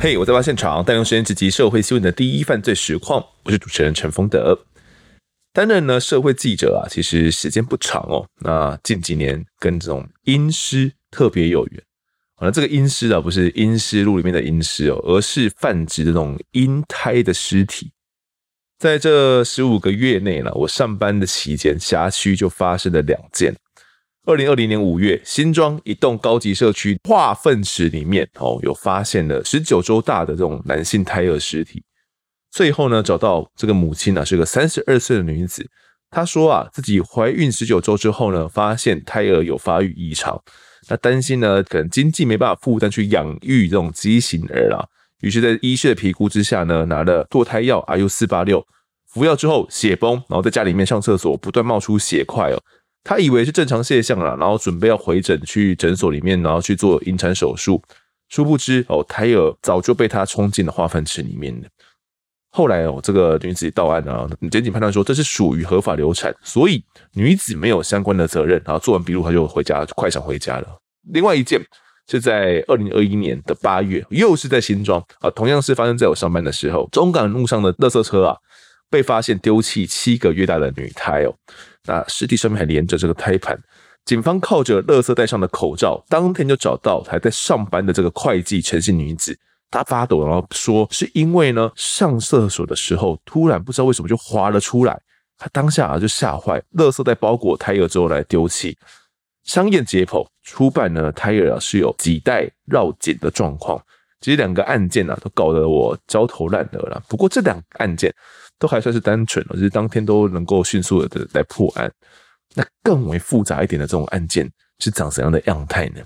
嘿我在挖现场，带用时间直击社会新闻的第一犯罪实况。我是主持人陈丰德。担任呢社会记者啊，其实时间不长哦。那近几年跟这种阴尸特别有缘。那这个阴尸啊，不是阴尸录里面的阴尸哦，而是泛指这种阴胎的尸体。在这十五个月内呢，我上班的期间，辖区就发生了两件。二零二零年五月，新庄一栋高级社区化粪池里面哦，有发现了十九周大的这种男性胎儿尸体。最后呢，找到这个母亲啊，是个三十二岁的女子。她说啊，自己怀孕十九周之后呢，发现胎儿有发育异常，那担心呢，可能经济没办法负担去养育这种畸形儿啦。于是，在医师的评估之下呢，拿了堕胎药 RU 四八六，服药之后血崩，然后在家里面上厕所不断冒出血块哦。他以为是正常现象了，然后准备要回诊去诊所里面，然后去做引产手术。殊不知哦，胎儿早就被他冲进了化粪池里面了。后来哦，这个女子到案啊，检警判断说这是属于合法流产，所以女子没有相关的责任。然后做完笔录，他就回家，快闪回家了。另外一件是在二零二一年的八月，又是在新庄啊，同样是发生在我上班的时候，中港路上的垃圾车啊，被发现丢弃七个月大的女胎哦。那尸体上面还连着这个胎盘，警方靠着垃圾袋上的口罩，当天就找到还在上班的这个会计陈姓女子，她发抖，然后说是因为呢上厕所的时候突然不知道为什么就滑了出来，她当下啊就吓坏，垃圾袋包裹胎儿之后来丢弃。商业解剖初版呢，胎儿啊是有脐带绕颈的状况。其实两个案件啊都搞得我焦头烂额了，不过这两个案件。都还算是单纯哦，就是当天都能够迅速的来破案。那更为复杂一点的这种案件是长怎样的样态呢？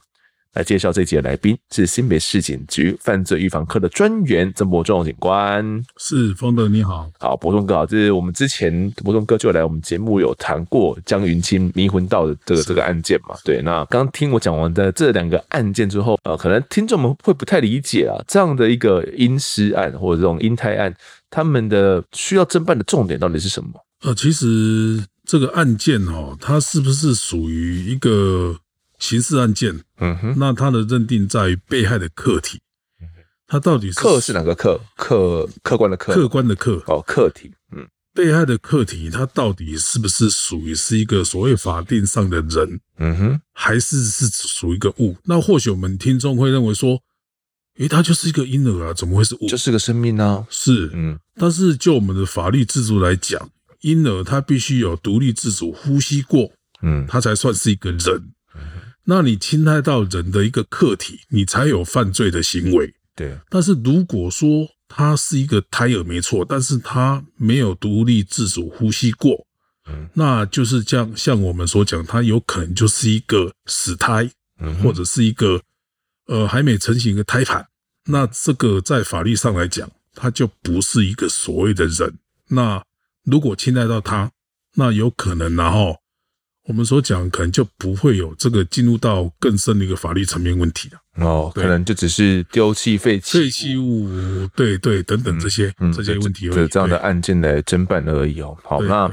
来介绍这集的来宾是新北市警局犯罪预防科的专员曾博仲警官。是方德你好，好博仲哥好，这是我们之前博仲哥就来我们节目有谈过江云清迷魂道的这个这个案件嘛？对，那刚听我讲完的这两个案件之后，呃，可能听众们会不太理解啊，这样的一个阴尸案或者这种阴胎案。他们的需要侦办的重点到底是什么？呃，其实这个案件哦，它是不是属于一个刑事案件？嗯哼，那它的认定在于被害的客体，它到底是客是哪个客？客客观的客，客观的客哦，客体。嗯，被害的客体，它到底是不是属于是一个所谓法定上的人？嗯哼，还是是属于一个物？那或许我们听众会认为说。诶，他就是一个婴儿啊，怎么会是物？就是个生命呢？是，嗯。但是就我们的法律制度来讲，婴儿他必须有独立自主呼吸过，嗯，他才算是一个人。那你侵害到人的一个客体，你才有犯罪的行为。对。但是如果说他是一个胎儿，没错，但是他没有独立自主呼吸过，嗯，那就是这样。像我们所讲，他有可能就是一个死胎，嗯，或者是一个。呃，还没成型的胎盘，那这个在法律上来讲，它就不是一个所谓的人。那如果侵害到他，那有可能，然后我们所讲，可能就不会有这个进入到更深的一个法律层面问题了。哦，可能就只是丢弃废弃废弃物，对对，等等这些、嗯、这些问题而已，就这样的案件来侦办而已哦。好，那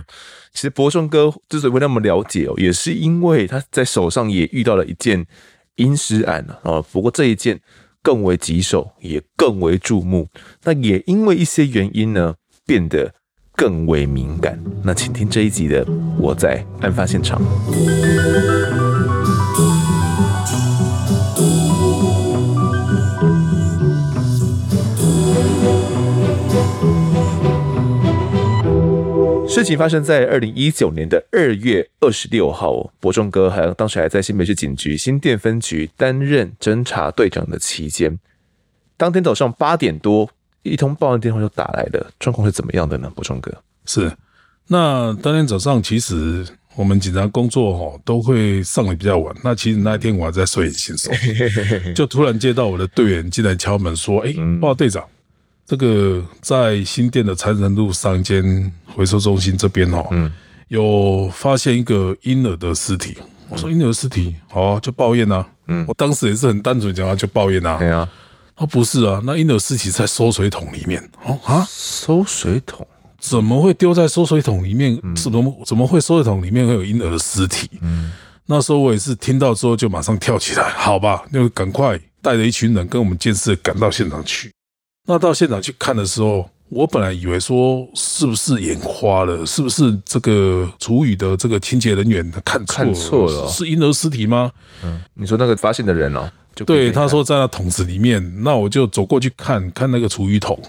其实博仲哥之所以会那么了解哦，也是因为他在手上也遇到了一件。阴尸案啊，不过这一件更为棘手，也更为注目。那也因为一些原因呢，变得更为敏感。那请听这一集的《我在案发现场》。事情发生在二零一九年的二月二十六号，博仲哥还当时还在新北市警局新店分局担任侦查队长的期间。当天早上八点多，一通报案电话就打来了，状况是怎么样的呢？博仲哥是，那当天早上其实我们警察工作哈都会上的比较晚，那其实那一天我还在睡眼惺忪，就突然接到我的队员进来敲门说：“哎，报队长。”这个在新店的财神路商间回收中心这边哦，嗯，有发现一个婴儿的尸体。我说婴儿尸体，好啊，就抱怨啊。嗯，我当时也是很单纯讲啊，就抱怨啊。对啊，他不是啊，那婴儿尸体在收水桶里面。哦啊，收水桶怎么会丢在收水桶里面？怎么怎么会收水桶里面会有婴儿的尸体？嗯，那时候我也是听到之后就马上跳起来，好吧，就赶快带着一群人跟我们监视赶到现场去。那到现场去看的时候，我本来以为说是不是眼花了，是不是这个厨余的这个清洁人员看错看错了，是婴儿尸体吗？嗯，你说那个发现的人哦，就对，他说在那桶子里面，那我就走过去看看那个厨余桶，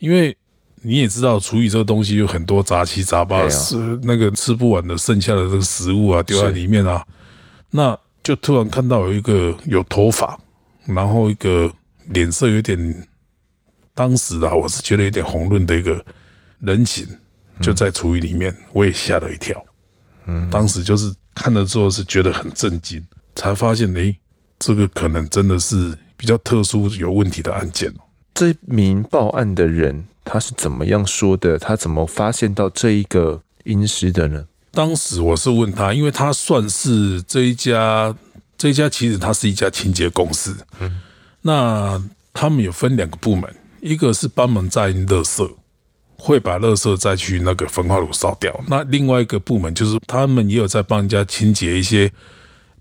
因为你也知道厨余这个东西有很多杂七杂八，是那个吃不完的剩下的这个食物啊，丢在里面啊，那就突然看到有一个有头发，然后一个脸色有点。当时啊，我是觉得有点红润的一个人形，就在厨余里面，我也吓了一跳。嗯，当时就是看了之后是觉得很震惊，才发现，诶，这个可能真的是比较特殊有问题的案件。这名报案的人他是怎么样说的？他怎么发现到这一个阴尸的呢？当时我是问他，因为他算是这一家，这一家其实他是一家清洁公司。嗯，那他们有分两个部门。一个是帮忙载垃圾，会把垃圾再去那个焚化炉烧掉。那另外一个部门就是他们也有在帮人家清洁一些，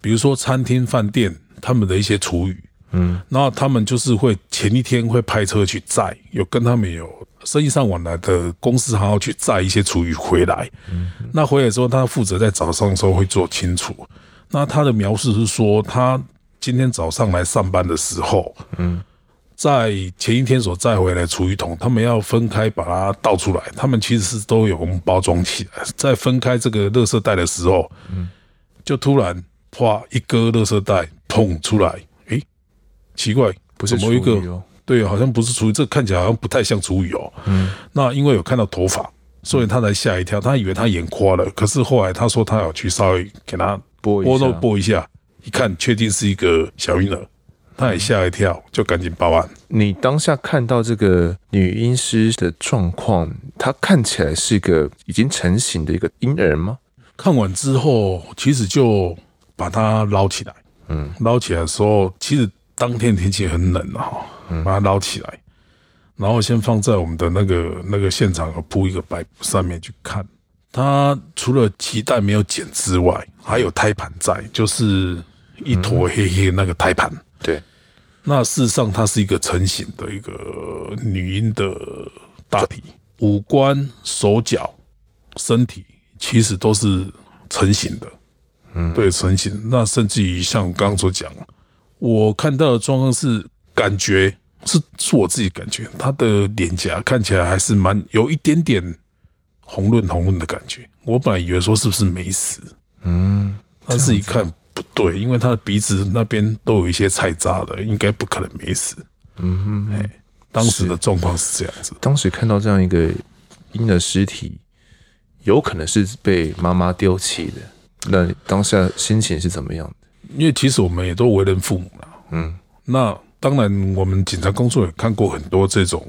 比如说餐厅、饭店他们的一些厨余。嗯，然后他们就是会前一天会派车去载，有跟他们有生意上往来的公司还要去载一些厨余回来。嗯，那回来之后，他负责在早上的时候会做清除。那他的描述是说，他今天早上来上班的时候，嗯。在前一天所载回来的厨余桶，他们要分开把它倒出来。他们其实是都有包装起来。在分开这个垃圾袋的时候，嗯，就突然哗一个垃圾袋砰出来，诶，奇怪，不是怎么一个？对，好像不是厨余，这看起来好像不太像厨余哦。嗯，那因为有看到头发，所以他才吓一跳，他以为他眼花了。可是后来他说他要去稍微给他拨拨弄拨一下，一看确定是一个小婴儿。他也吓一跳，就赶紧报案。你当下看到这个女婴尸的状况，她看起来是一个已经成型的一个婴儿吗？看完之后，其实就把它捞起来。嗯，捞起来的时候，其实当天天气很冷啊，把它捞起来，然后先放在我们的那个那个现场，铺一个白布上面去看。它除了脐带没有剪之外，还有胎盘在，就是一坨黑黑那个胎盘。对，那事实上它是一个成型的一个女婴的大体，五官、手脚、身体其实都是成型的，嗯，对，成型。那甚至于像我刚刚所讲，我看到的状况是感觉是是我自己感觉，她的脸颊看起来还是蛮有一点点红润红润的感觉。我本来以为说是不是没死，嗯，但是一看。不对，因为他的鼻子那边都有一些菜渣的，应该不可能没死。嗯哼，哎，当时的状况是这样子。当时看到这样一个婴儿尸体，有可能是被妈妈丢弃的。那当下心情是怎么样的？因为其实我们也都为人父母了。嗯，那当然，我们警察工作也看过很多这种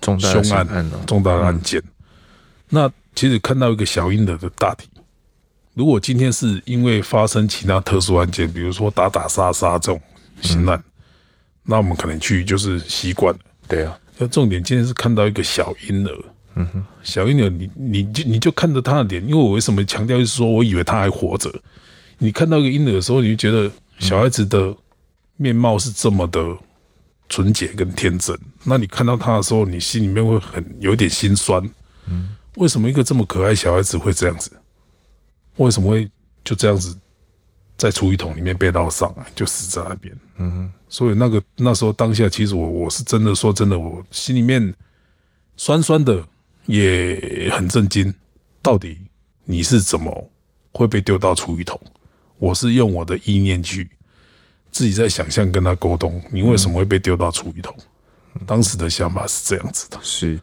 重大凶案、重大案件。那其实看到一个小婴儿的大体。如果今天是因为发生其他特殊案件，比如说打打杀杀这种刑案，嗯、那我们可能去就是习惯了。对啊，那重点今天是看到一个小婴儿，嗯哼，小婴儿你，你你就你就看着他的脸，因为我为什么强调就是说我以为他还活着。你看到一个婴儿的时候，你就觉得小孩子的面貌是这么的纯洁跟天真，那你看到他的时候，你心里面会很有点心酸。嗯，为什么一个这么可爱小孩子会这样子？为什么会就这样子在厨余桶里面被捞上来，就死在那边？嗯哼，所以那个那时候当下，其实我我是真的说真的，我心里面酸酸的，也很震惊。到底你是怎么会被丢到厨余桶？我是用我的意念去自己在想象跟他沟通，你为什么会被丢到厨余桶？当时的想法是这样子的。是，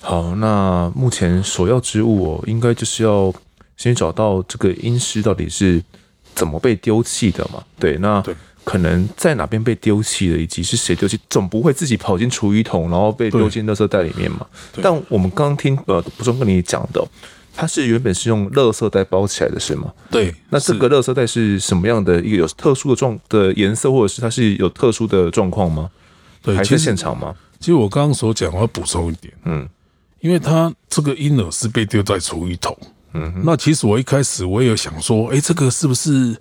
好，那目前首要之务哦，应该就是要。先找到这个阴尸到底是怎么被丢弃的嘛？对，那可能在哪边被丢弃的，以及是谁丢弃，总不会自己跑进厨余桶，然后被丢进垃圾袋里面嘛？但我们刚刚听呃，不是跟你讲的，它是原本是用垃圾袋包起来的，是吗？对。那这个垃圾袋是什么样的一个有特殊的状的颜色，或者是它是有特殊的状况吗？对，还是现场吗？其实我刚刚所讲，我要补充一点，嗯，因为它这个婴儿是被丢在厨余桶。嗯，那其实我一开始我也有想说，哎，这个是不是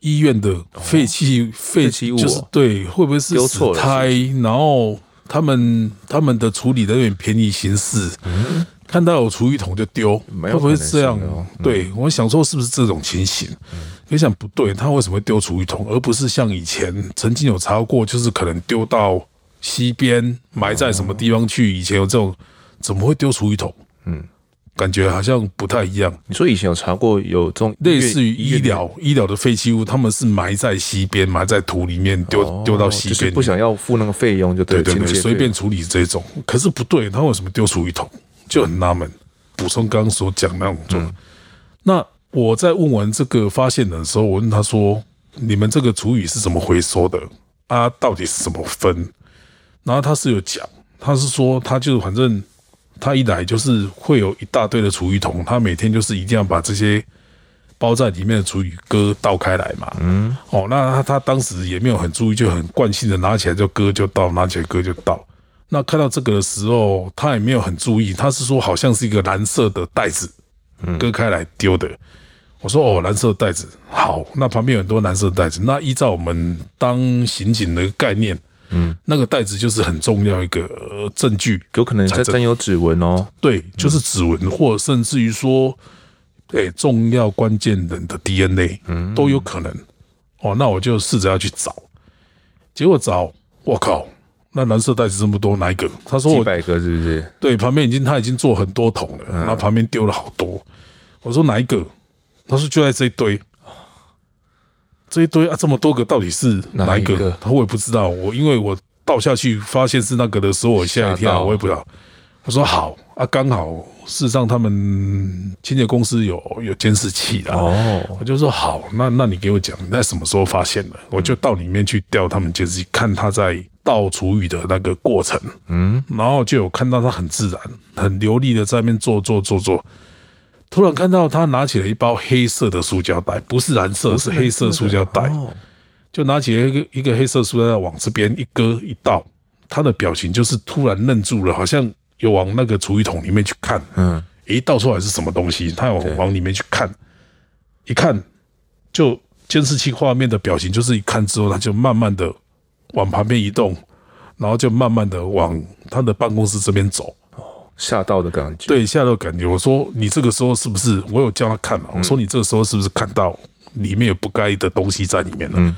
医院的废弃废弃物？就是对，会不会是死胎？然后他们他们的处理的有点便宜行事，嗯、看到有厨余桶就丢，会不会是这样？嗯、对，我想说是不是这种情形？你、嗯、想不对，他为什么会丢厨余桶，而不是像以前曾经有查过，就是可能丢到溪边埋在什么地方去？以前有这种，怎么会丢厨余桶？嗯。感觉好像不太一样。你说以前有查过有这种类似于医疗医疗的废弃物，他们是埋在溪边，埋在土里面丢丢、哦、到溪边，就是不想要付那个费用就对，对对对，随便处理这种。可是不对，他为什么丢厨余桶？就很纳闷。补充刚刚所讲那种。嗯、那我在问完这个发现的时候，我问他说：“你们这个厨余是怎么回收的？啊，到底是怎么分？”然后他是有讲，他是说他就反正。他一来就是会有一大堆的厨余桶，他每天就是一定要把这些包在里面的厨余割倒开来嘛。嗯，哦，那他他当时也没有很注意，就很惯性的拿起来就割就倒，拿起来割就倒。那看到这个的时候，他也没有很注意，他是说好像是一个蓝色的袋子，割开来丢的。我说哦，蓝色袋子好，那旁边有很多蓝色袋子。那依照我们当刑警的概念。嗯，那个袋子就是很重要一个证据，有可能在沾有指纹哦。对，就是指纹，或甚至于说，对，重要关键人的 DNA，嗯，都有可能。哦，那我就试着要去找，结果找，我靠，那蓝色袋子这么多，哪一个？他说几百个是不是？对，旁边已经他已经做很多桶了，然后旁边丢了好多。我说哪一个？他说就在这一堆。这一堆啊，这么多个到底是哪一个？他我也不知道。我因为我倒下去发现是那个的时候，我吓一跳，我也不知道。他说好啊，刚好事实上他们清洁公司有有监视器的哦。我就说好，那那你给我讲，你在什么时候发现的？我就到里面去调他们监视器，看他在倒厨余的那个过程。嗯，然后就有看到他很自然、很流利的在那边做做做做。突然看到他拿起了一包黑色的塑胶袋，不是蓝色，是黑色塑胶袋。就拿起了一个一个黑色塑胶袋往这边一割一倒，他的表情就是突然愣住了，好像有往那个厨余桶里面去看。嗯，一倒出来是什么东西？他往往里面去看，一看就监视器画面的表情，就是一看之后他就慢慢的往旁边移动，然后就慢慢的往他的办公室这边走。吓到的感觉，对，吓到的感觉。我说你这个时候是不是？我有叫他看嘛？我说你这个时候是不是看到里面有不该的东西在里面了？嗯，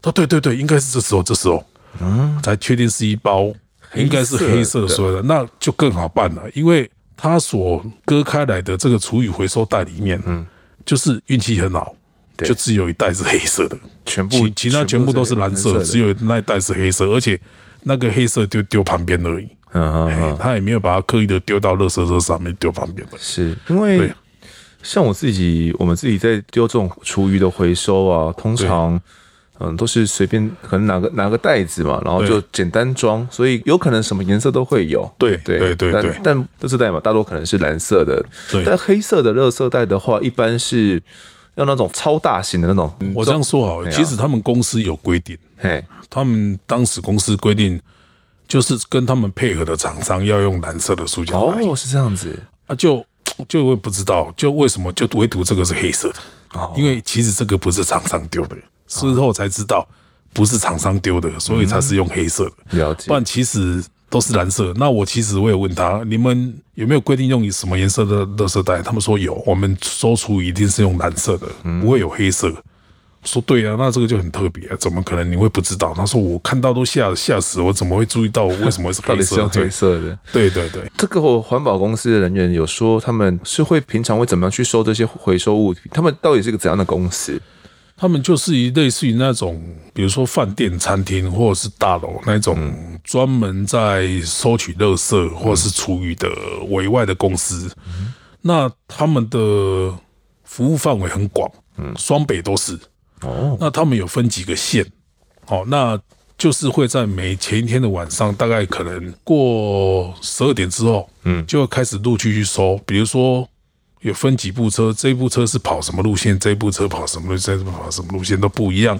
他说对对对，应该是这时候，这时候，嗯，才确定是一包，应该是黑色说的，那就更好办了，因为他所割开来的这个厨余回收袋里面，嗯，就是运气很好，就只有一袋是黑色的，全部其其他全部都是蓝色，只有那一袋是黑色，而且那个黑色就丢旁边而已。嗯嗯嗯，他也没有把它刻意的丢到垃圾车上面丢旁边的，是因为像我自己，我们自己在丢这种厨余的回收啊，通常嗯都是随便可能拿个拿个袋子嘛，然后就简单装，所以有可能什么颜色都会有。对对对对，但但垃圾袋嘛，大多可能是蓝色的。对，但黑色的垃圾袋的话，一般是要那种超大型的那种。我这样说好了，其实他们公司有规定，嘿，他们当时公司规定。就是跟他们配合的厂商要用蓝色的塑胶袋哦，是这样子啊，就就会不知道，就为什么就唯独这个是黑色的哦，因为其实这个不是厂商丢的，事后才知道不是厂商丢的，所以才是用黑色的。了解，不然其实都是蓝色。那我其实我也问他，你们有没有规定用什么颜色的垃圾袋？他们说有，我们收出一定是用蓝色的，不会有黑色。说对啊，那这个就很特别啊，怎么可能你会不知道？他说我看到都吓吓死，我怎么会注意到？为什么会是黑色的？黑色的？对对对，这个环保公司的人员有说，他们是会平常会怎么样去收这些回收物品？他们到底是个怎样的公司？他们就是一类似于那种，比如说饭店、餐厅或者是大楼那种专门在收取垃圾或者是厨余的委外的公司。嗯、那他们的服务范围很广，嗯，双北都是。哦，那他们有分几个线，哦，那就是会在每前一天的晚上，大概可能过十二点之后，嗯，就会开始陆续去收。比如说有分几部车，这一部车是跑什么路线，这一部车跑什么路线，这一部跑什么路线都不一样。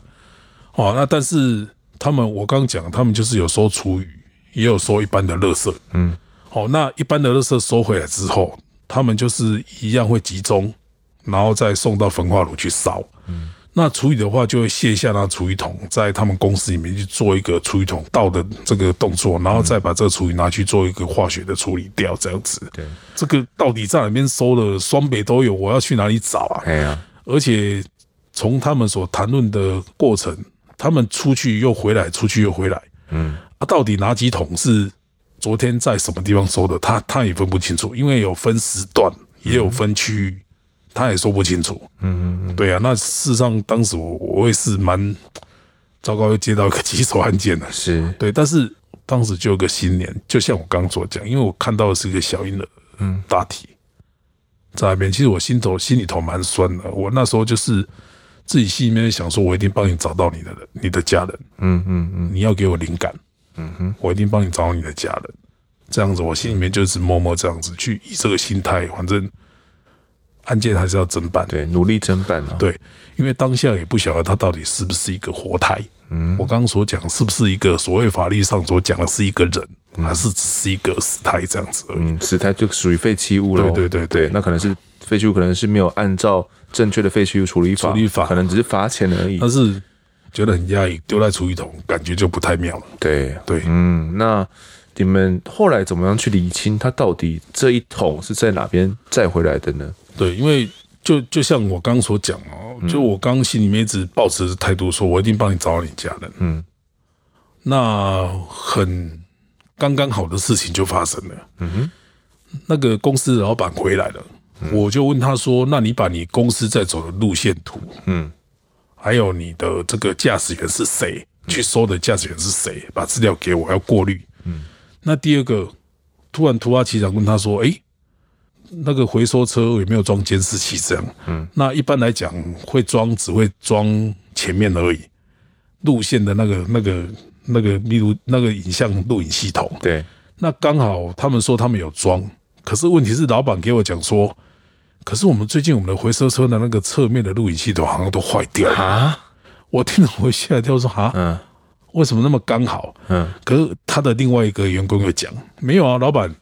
哦，那但是他们我刚讲，他们就是有收厨余，也有收一般的垃圾，嗯，好，那一般的垃圾收回来之后，他们就是一样会集中，然后再送到焚化炉去烧，嗯。那处理的话，就会卸下那厨余桶，在他们公司里面去做一个厨余桶倒的这个动作，然后再把这个厨余拿去做一个化学的处理掉，这样子。对，这个到底在哪边收的？双北都有，我要去哪里找啊？哎呀，而且从他们所谈论的过程，他们出去又回来，出去又回来，嗯，啊，到底哪几桶是昨天在什么地方收的？他他也分不清楚，因为有分时段，也有分区域。他也说不清楚，嗯嗯，对啊，那事实上当时我我也是蛮糟糕，又接到一个棘手案件的，是。对，但是当时就有个信念，就像我刚刚所讲，因为我看到的是一个小婴儿，嗯，大体在那边，其实我心头心里头蛮酸的，我那时候就是自己心里面想说，我一定帮你找到你的人，你的家人，嗯嗯嗯，你要给我灵感，嗯哼，我一定帮你找到你的家人，这样子，我心里面就是默默这样子去以这个心态，反正。案件还是要侦办，对，努力侦办啊。对，因为当下也不晓得他到底是不是一个活态。嗯，我刚刚所讲是不是一个所谓法律上所讲的是一个人，嗯、还是只是一个死态这样子而已？嗯，死态就属于废弃物了。对对对对，对，那可能是废弃物，可能是没有按照正确的废弃物处理法，处理法可能只是罚钱而已。但是觉得很压抑，丢在厨余桶，感觉就不太妙了。对对，嗯，那。你们后来怎么样去理清他到底这一桶是在哪边载回来的呢？对，因为就就像我刚刚所讲哦，就我刚心里面一直抱持的态度，说我一定帮你找到你家人。嗯，那很刚刚好的事情就发生了。嗯哼，那个公司老板回来了，我就问他说：“那你把你公司在走的路线图，嗯，还有你的这个驾驶员是谁？去收的驾驶员是谁？把资料给我，要过滤。”嗯。那第二个，突然突发奇想问他说：“哎，那个回收车有没有装监视器？这样，嗯，那一般来讲会装，只会装前面而已，路线的那个、那个、那个，例如那个影像录影系统。对，那刚好他们说他们有装，可是问题是老板给我讲说，可是我们最近我们的回收车的那个侧面的录影系统好像都坏掉了啊！我听了我吓一跳，说啊，嗯。”为什么那么刚好？嗯，可是他的另外一个员工又讲没有啊，老板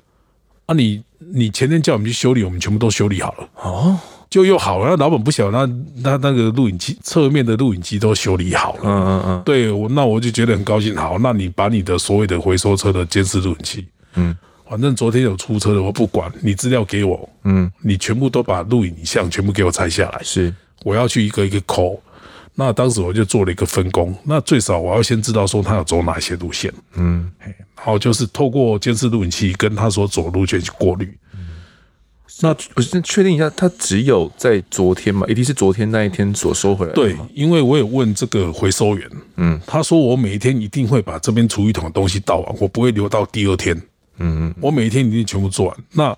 啊你，你你前天叫我们去修理，我们全部都修理好了哦，就又好了。那老板不晓得，那那那个录影机侧面的录影机都修理好了。嗯嗯嗯，对我那我就觉得很高兴。好，那你把你的所谓的回收车的监视录影器，嗯，反正昨天有出车的，我不管你资料给我，嗯，你全部都把录影像全部给我拆下来，是我要去一个一个抠。那当时我就做了一个分工，那最少我要先知道说他要走哪些路线，嗯，然后就是透过监视录影器跟他所走的路线去过滤。嗯，那我先确定一下，他只有在昨天嘛？一定是昨天那一天所收回来的。对，因为我有问这个回收员，嗯，他说我每一天一定会把这边厨余桶的东西倒完，我不会留到第二天。嗯嗯，我每一天一定全部做完。那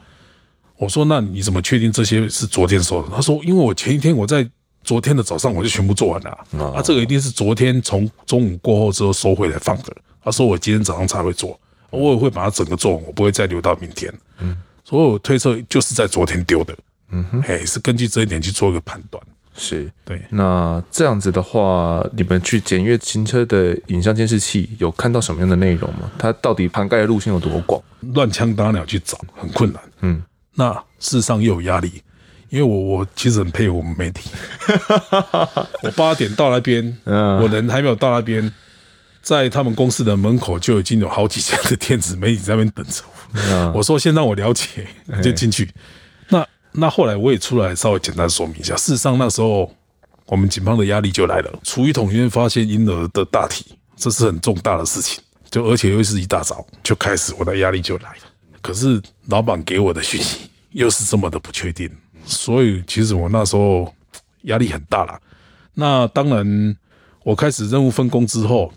我说，那你怎么确定这些是昨天收的？他说，因为我前一天我在。昨天的早上我就全部做完了，啊，这个一定是昨天从中午过后之后收回来放的。他说我今天早上才会做，我也会把它整个做完，我不会再留到明天。嗯，所以我推测就是在昨天丢的。嗯哼，哎，是根据这一点去做一个判断。是对。那这样子的话，你们去检阅行车的影像监视器，有看到什么样的内容吗？它到底涵盖的路线有多广？乱枪打鸟去找很困难。嗯，那事实上又有压力。因为我我其实很佩服我们媒体，我八点到那边，我人还没有到那边，在他们公司的门口就已经有好几家的电子媒体在那边等着我。我说先让我了解，就进去。那那后来我也出来稍微简单说明一下，事实上那时候我们警方的压力就来了，厨余桶里面发现婴儿的大体，这是很重大的事情，就而且又是一大早就开始，我的压力就来了。可是老板给我的讯息又是这么的不确定。所以其实我那时候压力很大啦。那当然，我开始任务分工之后，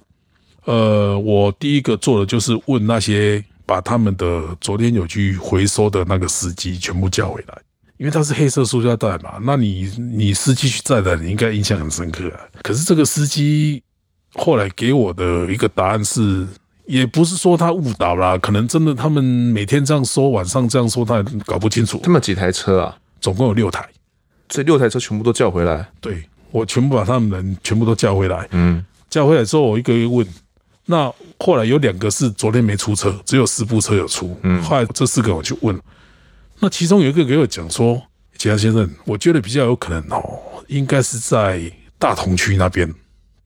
呃，我第一个做的就是问那些把他们的昨天有去回收的那个司机全部叫回来，因为他是黑色塑胶袋嘛。那你你司机去载的，你应该印象很深刻啊。可是这个司机后来给我的一个答案是，也不是说他误导啦，可能真的他们每天这样说，晚上这样说，他也搞不清楚。这么几台车啊？总共有六台，这六台车全部都叫回来。对，我全部把他们人全部都叫回来。嗯，叫回来之后，我一个一个问。那后来有两个是昨天没出车，只有四部车有出。嗯，后来这四个我去问，那其中有一个给我讲说：“其他先生，我觉得比较有可能哦，应该是在大同区那边，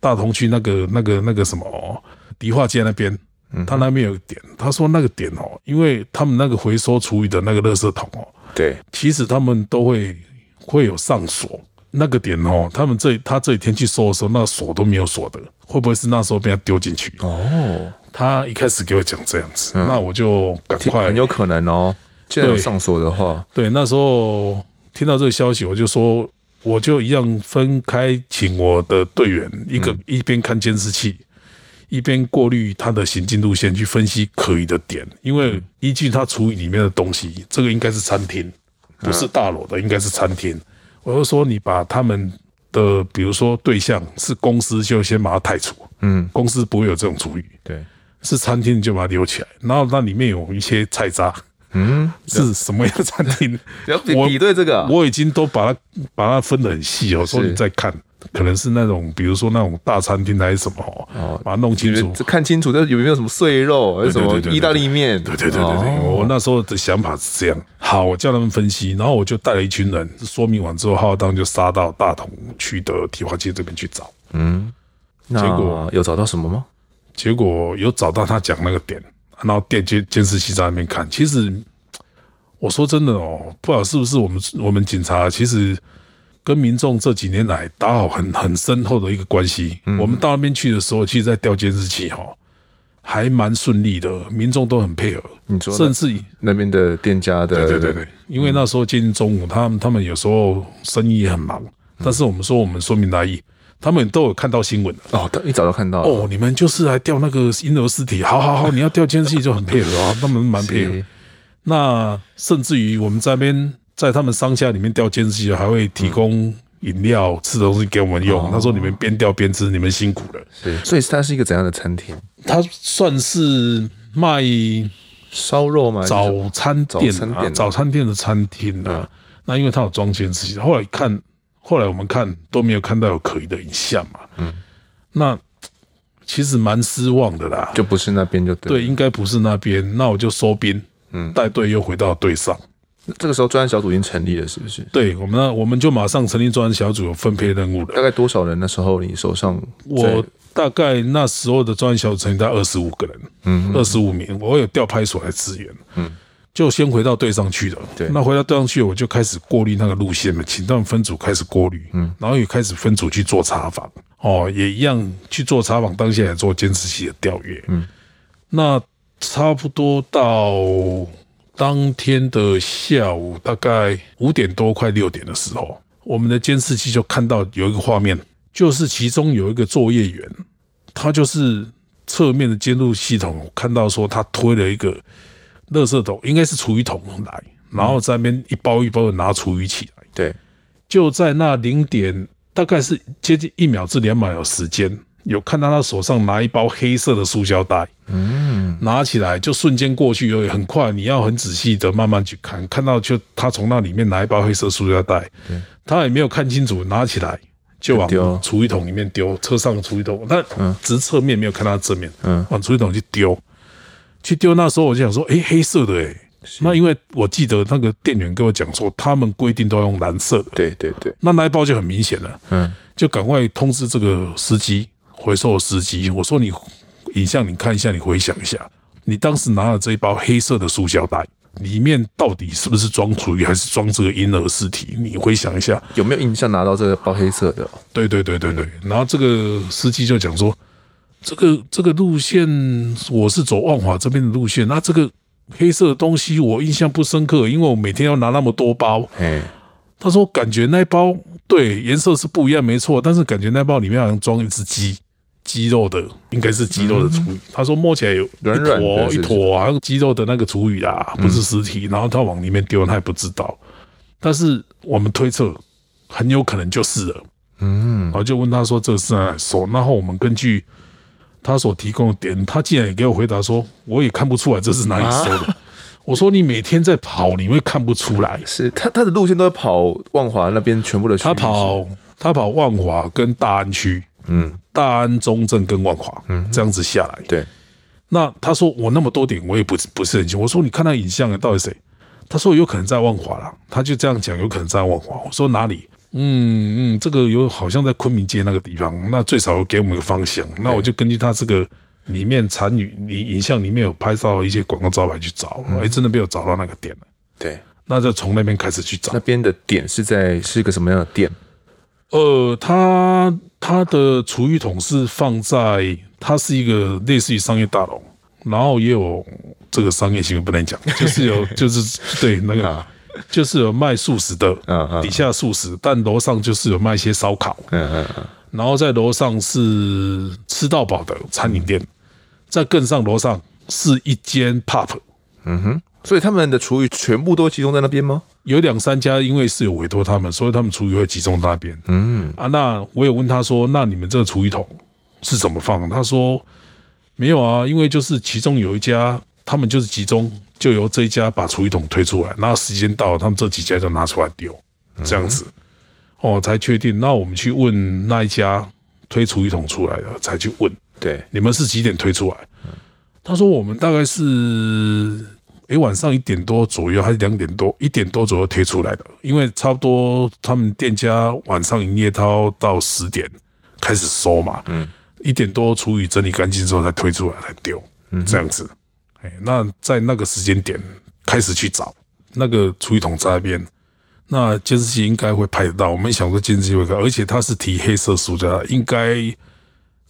大同区那个那个那个什么迪化街那边，他那边有个点，他说那个点哦，因为他们那个回收厨余的那个垃圾桶哦，对，其实他们都会会有上锁。那个点哦，他们这他这几天去收的时候，那个锁都没有锁的，会不会是那时候被他丢进去？哦，他一开始给我讲这样子，嗯、那我就赶快，很有可能哦。既然有上锁的话对，对，那时候听到这个消息，我就说，我就一样分开，请我的队员一个、嗯、一边看监视器，一边过滤它的行进路线，去分析可疑的点，因为依据他厨余里面的东西，这个应该是餐厅，不是大楼的，应该是餐厅。我就说，你把他们的，比如说对象是公司，就先把它汰除。嗯，公司不会有这种厨余。对，是餐厅就把它留起来。然后那里面有一些菜渣。嗯，是什么样的餐厅？要比比对这个，我已经都把它把它分得很细哦。我说你再看。可能是那种，比如说那种大餐厅还是什么哦，把它弄清楚，看清楚，这有没有什么碎肉，还是什么意大利面？对对对对对，我那时候的想法是这样。好，我叫他们分析，然后我就带了一群人，说明完之后，浩当就杀到大同区的迪化街这边去找。嗯，结果有找到什么吗？结果有找到他讲那个点，然后电监监视器在那边看。其实我说真的哦，不知道是不是我们我们警察其实。跟民众这几年来打好很很深厚的一个关系。嗯、我们到那边去的时候，其实，在调监视器哈，还蛮顺利的，民众都很配合。你说，甚至那边的店家的，对对对，因为那时候接近中午，他们他们有时候生意也很忙。但是我们说，我们说明来意，他们都有看到新闻哦，一早就看到哦，你们就是来调那个婴儿尸体，好好好，你要调监视器就很配合啊，他们蛮配合。那甚至于我们这边。在他们商家里面调监视器，还会提供饮料、吃东西给我们用。嗯、他说：“你们边调边吃，你们辛苦了。”对，所以它是一个怎样的餐厅？它算是卖烧肉吗？早餐店啊，早餐店的餐厅啊。嗯、那因为它有装监视器，后来看，后来我们看都没有看到有可疑的影像嘛。嗯，那其实蛮失望的啦。就不是那边就对，对，应该不是那边。那我就收兵，嗯，带队又回到队上。这个时候专案小组已经成立了，是不是？对，我们呢，我们就马上成立专案小组，有分配任务了。大概多少人？那时候你手上，我大概那时候的专案小组成立在二十五个人，嗯，二十五名。我有调派所来支援，嗯，就先回到队上去了。对，那回到队上去，我就开始过滤那个路线了，请他们分组开始过滤，嗯，然后也开始分组去做查访，哦，也一样去做查访，当下也做监视器的调阅，嗯，那差不多到。当天的下午大概五点多快六点的时候，我们的监视器就看到有一个画面，就是其中有一个作业员，他就是侧面的监录系统看到说他推了一个垃圾桶，应该是厨余桶来，然后在那边一包一包的拿厨余起来。对，就在那零点，大概是接近一秒至两秒的时间。有看到他手上拿一包黑色的塑胶袋，嗯，拿起来就瞬间过去，而且很快，你要很仔细的慢慢去看，看到就他从那里面拿一包黑色塑胶袋，对，他也没有看清楚，拿起来就往厨余桶里面丢，车上的厨余桶，但只是侧面没有看到正面，嗯，往厨余桶去丢，去丢。那时候我就想说，诶，黑色的，诶，那因为我记得那个店员跟我讲说，他们规定都要用蓝色的，对对对，那那一包就很明显了，嗯，就赶快通知这个司机。回收的司机，我说你影像你看一下，你回想一下，你当时拿了这一包黑色的塑胶袋，里面到底是不是装厨余还是装这个婴儿尸体？你回想一下，有没有印象拿到这个包黑色的？对对对对对。然后这个司机就讲说，这个这个路线我是走万华这边的路线，那这个黑色的东西我印象不深刻，因为我每天要拿那么多包。哎，他说感觉那包对颜色是不一样，没错，但是感觉那包里面好像装一只鸡。鸡肉的应该是鸡肉的厨余，嗯、他说摸起来有一坨一坨啊，鸡肉的那个厨余啊，不是尸体，嗯、然后他往里面丢，他也不知道。但是我们推测很有可能就是了，嗯，然后就问他说这是哪里收？然后我们根据他所提供的点，他竟然也给我回答说，我也看不出来这是哪里收的。啊、我说你每天在跑，你会看不出来？是他他的路线都在跑万华那边全部的区，他跑他跑万华跟大安区。嗯，大安、中正跟万华，嗯，这样子下来，对。那他说我那么多点，我也不不是很清楚。我说你看那影像到底谁？他说有可能在万华啦，他就这样讲，有可能在万华。我说哪里？嗯嗯，这个有好像在昆明街那个地方，那最少有给我们一个方向。那我就根据他这个里面残余你影像里面有拍到一些广告招牌去找，哎、嗯，真的没有找到那个点了。对，那就从那边开始去找。那边的点是在是一个什么样的店？呃，它它的厨余桶是放在，它是一个类似于商业大楼，然后也有这个商业行为不能讲，就是有 就是对那个。就是有卖素食的，底下素食，但楼上就是有卖一些烧烤，然后在楼上是吃到饱的餐饮店，再更上楼上是一间 pub，嗯哼，所以他们的厨余全部都集中在那边吗？有两三家，因为是有委托他们，所以他们厨余会集中在那边。嗯啊，那我也问他说，那你们这个厨余桶是怎么放？他说没有啊，因为就是其中有一家，他们就是集中。就由这一家把厨余桶推出来，然后时间到了，他们这几家就拿出来丢，这样子，哦，才确定。那我们去问那一家推厨余桶出来的，才去问，对，你们是几点推出来？他说我们大概是，诶，晚上一点多左右，还是两点多，一点多左右推出来的，因为差不多他们店家晚上营业到到十点开始收嘛，嗯，一点多厨余整理干净之后才推出来才丢，嗯，这样子。哎，那在那个时间点开始去找那个厨余桶在那边，那监视器应该会拍得到。我们想说监视器会看，而且它是提黑色塑胶，应该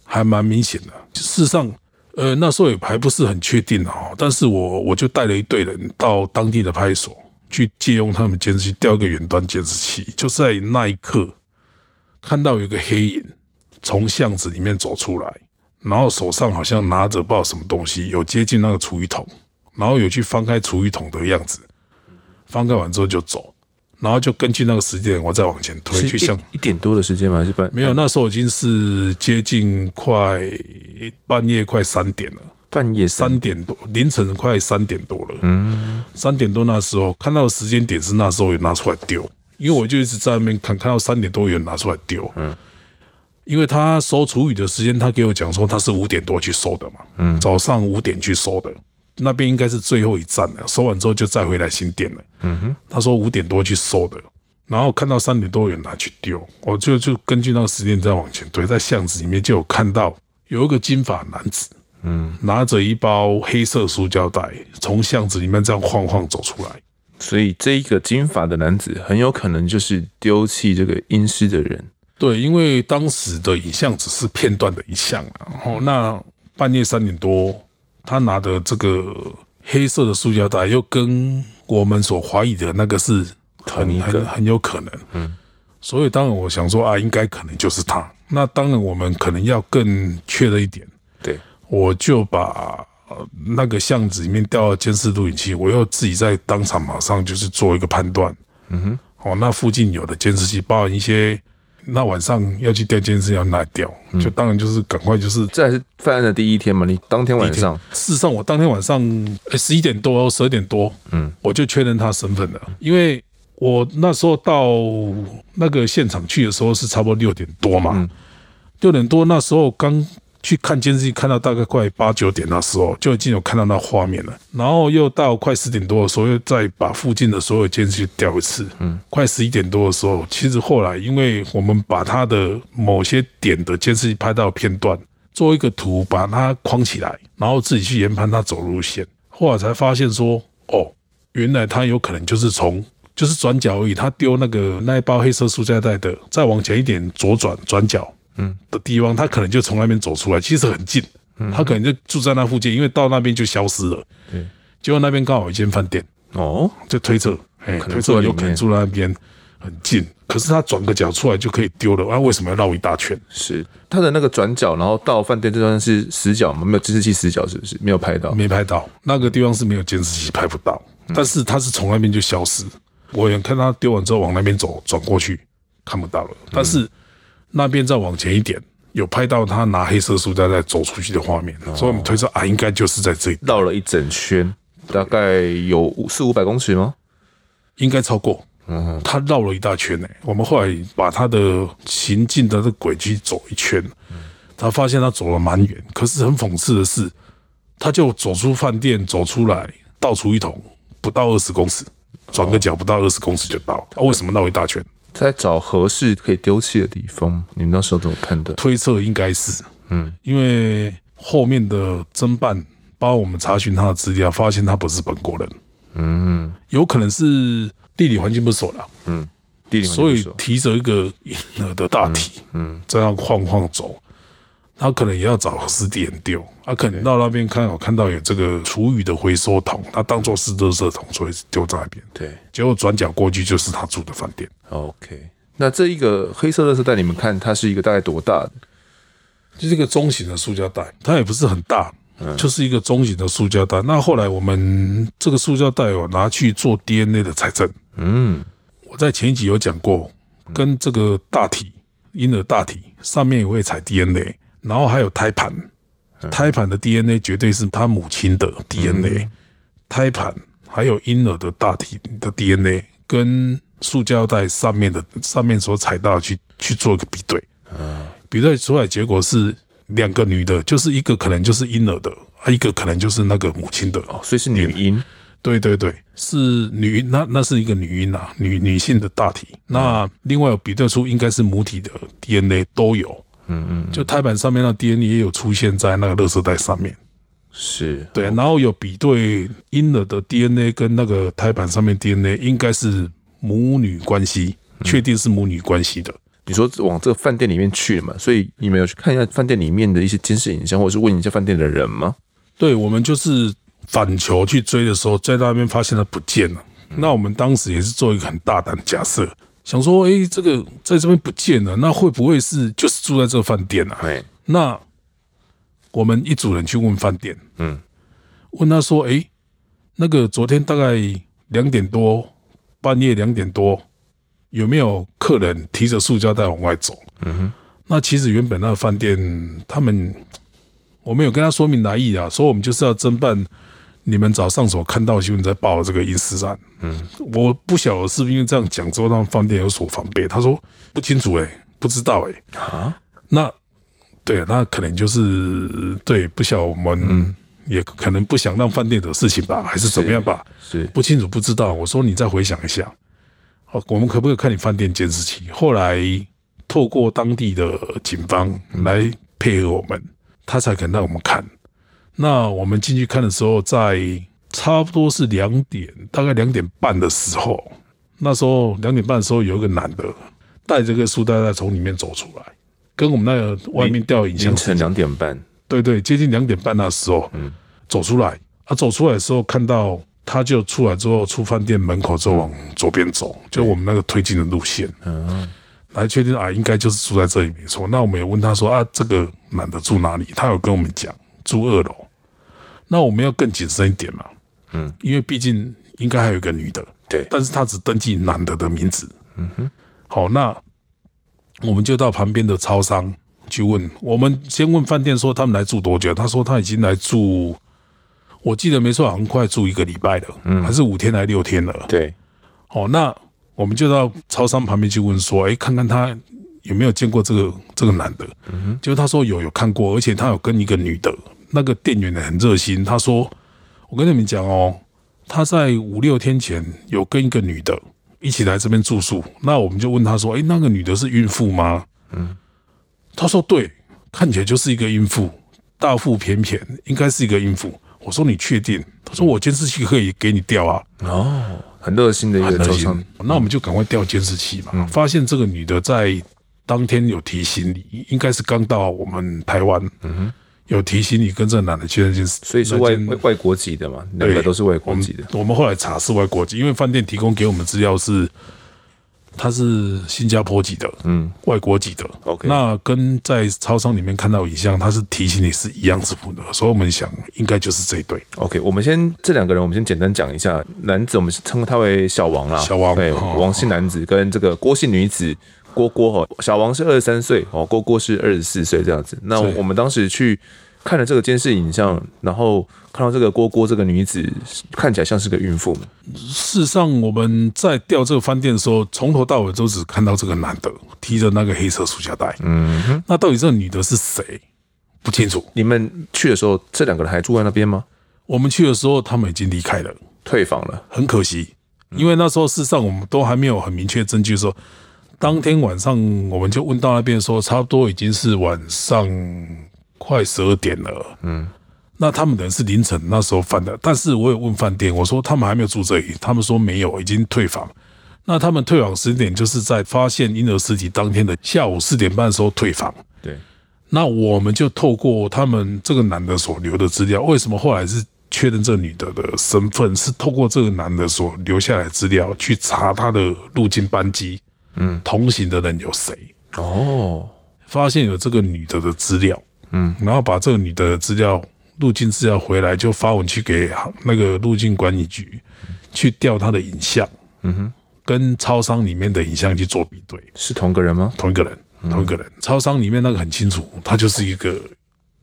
还蛮明显的。事实上，呃，那时候也还不是很确定哦。但是我我就带了一队人到当地的派出所去借用他们监视器调一个远端监视器，就在那一刻看到有个黑影从巷子里面走出来。然后手上好像拿着不知道什么东西，有接近那个厨余桶，然后有去翻开厨余桶的样子，翻开完之后就走，然后就根据那个时间，我再往前推去向一点多的时间吗？还是半？没有，那时候已经是接近快半夜快三点了，半夜三点多，凌晨快三点多了。嗯，三点多那时候看到的时间点是那时候有拿出来丢，因为我就一直在那边看，看到三点多有人拿出来丢。嗯。因为他收厨余的时间，他给我讲说他是五点多去收的嘛，嗯，早上五点去收的，那边应该是最后一站了，收完之后就再回来新店了，嗯哼，他说五点多去收的，然后看到三点多有人拿去丢，我就就根据那个时间再往前推，在巷子里面就有看到有一个金发男子，嗯，拿着一包黑色塑胶袋从巷子里面这样晃晃走出来，所以这一个金发的男子很有可能就是丢弃这个阴尸的人。对，因为当时的影像只是片段的一项啊。然后那半夜三点多，他拿的这个黑色的塑胶袋，又跟我们所怀疑的那个是很很很有可能。嗯，所以当然我想说啊，应该可能就是他。那当然我们可能要更确认一点。对，我就把那个巷子里面掉了监视录影器，我又自己在当场马上就是做一个判断。嗯哼，哦，那附近有的监视器，包含一些。那晚上要去调监视，要拿掉，就当然就是赶快就是。这还是犯案的第一天嘛？你当天晚上？事实上，我当天晚上十一点多、十二点多，嗯，我就确认他身份了，因为我那时候到那个现场去的时候是差不多六点多嘛，六点多那时候刚。去看监视器，看到大概快八九点那时候，就已经有看到那画面了。然后又到快十点多的时候，又再把附近的所有监视器调一次。嗯，快十一点多的时候，其实后来因为我们把他的某些点的监视器拍到片段，做一个图把它框起来，然后自己去研判他走路线。后来才发现说，哦，原来他有可能就是从就是转角而已，他丢那个那一包黑色塑胶袋的，再往前一点左转转角。嗯的地方，他可能就从那边走出来，其实很近，他可能就住在那附近，因为到那边就消失了。对，结果那边刚好有一间饭店，哦，就推测，哎，推测有可能住在那边很近，可是他转个角出来就可以丢了，啊，为什么要绕一大圈？是。他的那个转角，然后到饭店这段是死角吗？没有监视器死角，是不是？没有拍到？没拍到，那个地方是没有监视器拍不到，但是他是从那边就消失，我也看他丢完之后往那边走，转过去看不到了，但是。那边再往前一点，有拍到他拿黑色塑胶袋走出去的画面，哦、所以我们推测啊，应该就是在这里绕了一整圈，大概有四五百公尺吗？应该超过。嗯，他绕了一大圈呢。我们后来把他的行进的这轨迹走一圈，他发现他走了蛮远，可是很讽刺的是，他就走出饭店，走出来倒出一桶不到二十公尺，转个角不到二十公尺就到。啊，为什么绕一大圈？在找合适可以丢弃的地方。你们那时候怎么判断？推测应该是，嗯，因为后面的侦办帮我们查询他的资料，发现他不是本国人，嗯，有可能是地理环境不熟了，嗯，地理环境不熟，所以提着一个婴儿的大体，嗯，这样晃晃走。他可能也要找合适地点丢，他可能到那边看，我看到有这个厨余的回收桶，他当做是垃圾桶，所以丢在那边。对，结果转角过去就是他住的饭店。OK，那这一个黑色垃圾袋，你们看它是一个大概多大的？就是一个中型的塑胶袋，它也不是很大，嗯，就是一个中型的塑胶袋。那后来我们这个塑胶袋有拿去做 DNA 的采证。嗯，我在前一集有讲过，跟这个大体婴儿大体上面也会采 DNA。然后还有胎盘，胎盘的 DNA 绝对是他母亲的 DNA，胎盘还有婴儿的大体的 DNA 跟塑胶袋上面的上面所采到去去做一个比对，比对出来结果是两个女的，就是一个可能就是婴儿的，啊一个可能就是那个母亲的，哦，所以是女婴，对对对，是女，那那是一个女婴啊，女女性的大体，那另外有比对出应该是母体的 DNA 都有。嗯嗯，就胎盘上面的 DNA 也有出现在那个垃圾袋上面，是对，然后有比对婴儿的 DNA 跟那个胎盘上面 DNA，应该是母女关系，确定是母女关系的。你说往这个饭店里面去了嘛？所以你们有去看一下饭店里面的一些监视影像，或者是问一下饭店的人吗？对，我们就是反求去追的时候，在那边发现他不见了。那我们当时也是做一个很大胆的假设。想说，哎，这个在这边不见了，那会不会是就是住在这个饭店啊？对，那我们一组人去问饭店，嗯，问他说，哎，那个昨天大概两点多，半夜两点多，有没有客人提着塑胶袋往外走？嗯哼，那其实原本那个饭店他们，我们有跟他说明来意啊，说我们就是要侦办。你们早上所看到新闻在报这个隐私案，嗯，我不晓得是不是因为这样讲之后让饭店有所防备。他说不清楚哎、欸，不知道哎、欸，啊，那对，那可能就是对，不晓得我们也可能不想让饭店的事情吧，还是怎么样吧？是，是不清楚不知道。我说你再回想一下，好，我们可不可以看你饭店监视器？后来透过当地的警方来配合我们，他才肯让我们看。那我们进去看的时候，在差不多是两点，大概两点半的时候，那时候两点半的时候，有一个男的带着个书袋袋从里面走出来，跟我们那个外面吊影像。凌晨两点半，对对，接近两点半那时候，嗯，走出来。他走出来的时候，看到他就出来之后，出饭店门口就往左边走，就我们那个推进的路线，嗯，来确定啊，应该就是住在这里没错。那我们也问他说啊，这个男的住哪里？他有跟我们讲住二楼。那我们要更谨慎一点嘛，嗯，因为毕竟应该还有一个女的，对，但是她只登记男的的名字，嗯哼，好，那我们就到旁边的超商去问，我们先问饭店说他们来住多久，他说他已经来住，我记得没错，好像快住一个礼拜了，嗯，还是五天来六天了，对，好，那我们就到超商旁边去问说，哎，看看他有没有见过这个这个男的，嗯哼，结果他说有有看过，而且他有跟一个女的。那个店员呢很热心，他说：“我跟你们讲哦，他在五六天前有跟一个女的一起来这边住宿。那我们就问他说：‘哎，那个女的是孕妇吗？’嗯，他说：‘对，看起来就是一个孕妇，大腹便便，应该是一个孕妇。’我说：‘你确定？’他说：‘我监视器可以给你调啊。’哦，很热心的一个超商。那我们就赶快调监视器嘛，发现这个女的在当天有提行李，应该是刚到我们台湾。嗯哼。”有提醒你跟这个男的确认，就是所以是外外国籍的嘛，两个都是外国籍的。我们后来查是外国籍，因为饭店提供给我们资料是他是新加坡籍的，嗯，外国籍的。OK，那跟在超商里面看到影像，他是提醒你是一样字符的，所以我们想应该就是这一对。OK，我们先这两个人，我们先简单讲一下。男子我们称他为小王啦，小王对，王姓男子跟这个郭姓女子郭郭哈，小王是二十三岁哦，郭郭是二十四岁这样子。那我们当时去。看了这个监视影像，然后看到这个郭郭这个女子看起来像是个孕妇。事实上，我们在调这个饭店的时候，从头到尾都只看到这个男的提着那个黑色塑胶袋。嗯哼，那到底这个女的是谁？不清楚。你们去的时候，这两个人还住在那边吗？我们去的时候，他们已经离开了，退房了。很可惜，因为那时候事实上我们都还没有很明确证据说当天晚上我们就问到那边说，差不多已经是晚上快十二点了。嗯，那他们等于是凌晨那时候翻的，但是我有问饭店，我说他们还没有住这里，他们说没有，已经退房。那他们退房时间点就是在发现婴儿尸体当天的下午四点半的时候退房。对，那我们就透过他们这个男的所留的资料，为什么后来是确认这女的的身份？是透过这个男的所留下来资料去查他的入境班机，嗯，同行的人有谁？哦，发现有这个女的的资料，嗯，然后把这个女的资料入境资料回来，就发文去给那个入境管理局去调她的影像，嗯哼。跟超商里面的影像去做比对，是同个人吗？同一个人，同一个人。嗯、超商里面那个很清楚，她就是一个